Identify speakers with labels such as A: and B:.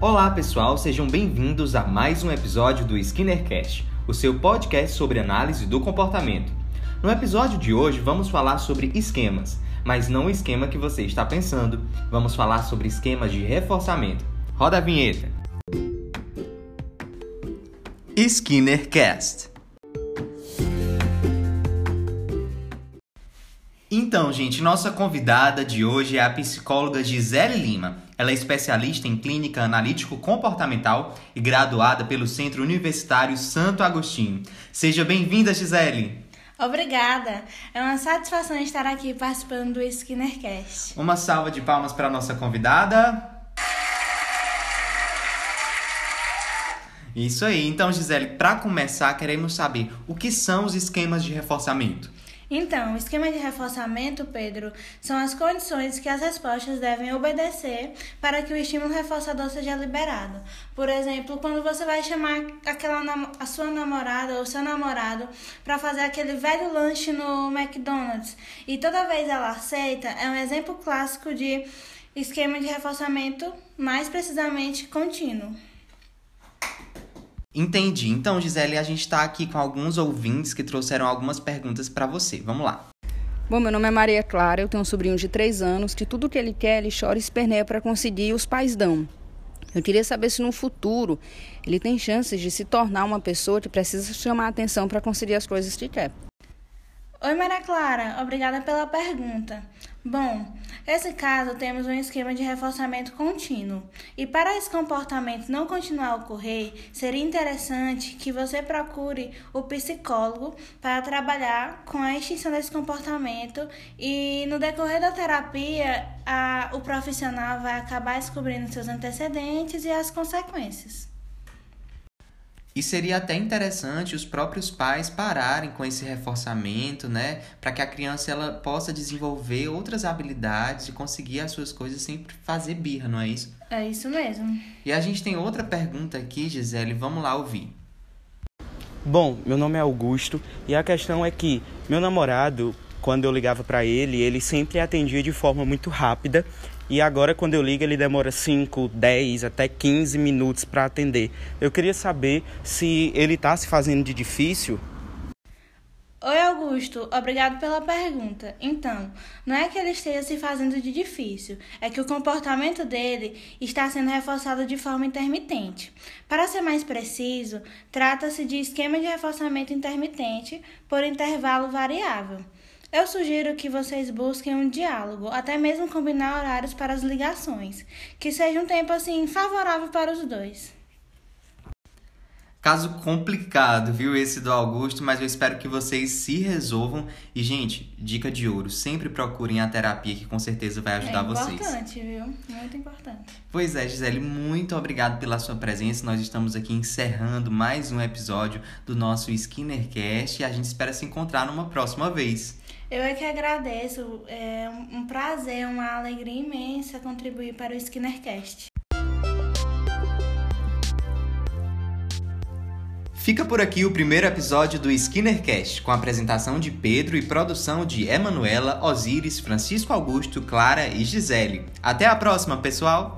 A: Olá pessoal, sejam bem-vindos a mais um episódio do SkinnerCast, o seu podcast sobre análise do comportamento. No episódio de hoje vamos falar sobre esquemas, mas não o esquema que você está pensando. Vamos falar sobre esquemas de reforçamento. Roda a vinheta. SkinnerCast. Então, gente, nossa convidada de hoje é a psicóloga Gisele Lima. Ela é especialista em clínica analítico comportamental e graduada pelo Centro Universitário Santo Agostinho. Seja bem-vinda, Gisele.
B: Obrigada. É uma satisfação estar aqui participando do SkinnerCast.
A: Uma salva de palmas para nossa convidada. Isso aí. Então, Gisele, para começar, queremos saber o que são os esquemas de reforçamento.
B: Então, esquema de reforçamento, Pedro, são as condições que as respostas devem obedecer para que o estímulo reforçador seja liberado. Por exemplo, quando você vai chamar aquela a sua namorada ou seu namorado para fazer aquele velho lanche no McDonald's e toda vez ela aceita, é um exemplo clássico de esquema de reforçamento, mais precisamente contínuo.
A: Entendi. Então, Gisele, a gente está aqui com alguns ouvintes que trouxeram algumas perguntas para você. Vamos lá.
C: Bom, meu nome é Maria Clara, eu tenho um sobrinho de 3 anos que tudo que ele quer, ele chora e esperneia para conseguir e os pais dão. Eu queria saber se no futuro ele tem chances de se tornar uma pessoa que precisa chamar a atenção para conseguir as coisas que quer.
B: Oi, Maria Clara, obrigada pela pergunta. Bom, nesse caso temos um esquema de reforçamento contínuo. E para esse comportamento não continuar a ocorrer, seria interessante que você procure o psicólogo para trabalhar com a extinção desse comportamento e no decorrer da terapia, a, o profissional vai acabar descobrindo seus antecedentes e as consequências.
A: E seria até interessante os próprios pais pararem com esse reforçamento, né? Para que a criança ela possa desenvolver outras habilidades e conseguir as suas coisas sem fazer birra, não é isso?
B: É isso mesmo.
A: E a gente tem outra pergunta aqui, Gisele, vamos lá ouvir.
D: Bom, meu nome é Augusto e a questão é que meu namorado, quando eu ligava para ele, ele sempre atendia de forma muito rápida e agora, quando eu ligo, ele demora 5, 10, até 15 minutos para atender. Eu queria saber se ele está se fazendo de difícil.
B: Oi, Augusto. Obrigado pela pergunta. Então, não é que ele esteja se fazendo de difícil, é que o comportamento dele está sendo reforçado de forma intermitente. Para ser mais preciso, trata-se de esquema de reforçamento intermitente por intervalo variável. Eu sugiro que vocês busquem um diálogo, até mesmo combinar horários para as ligações, que seja um tempo assim favorável para os dois.
A: Caso complicado, viu, esse do Augusto, mas eu espero que vocês se resolvam. E, gente, dica de ouro: sempre procurem a terapia, que com certeza vai ajudar
B: é
A: vocês.
B: Importante, viu? Muito importante.
A: Pois é, Gisele, muito obrigado pela sua presença. Nós estamos aqui encerrando mais um episódio do nosso SkinnerCast e a gente espera se encontrar numa próxima vez.
B: Eu é que agradeço. É um prazer, uma alegria imensa contribuir para o SkinnerCast.
A: Fica por aqui o primeiro episódio do SkinnerCast, com a apresentação de Pedro e produção de Emanuela, Osíris, Francisco Augusto, Clara e Gisele. Até a próxima, pessoal!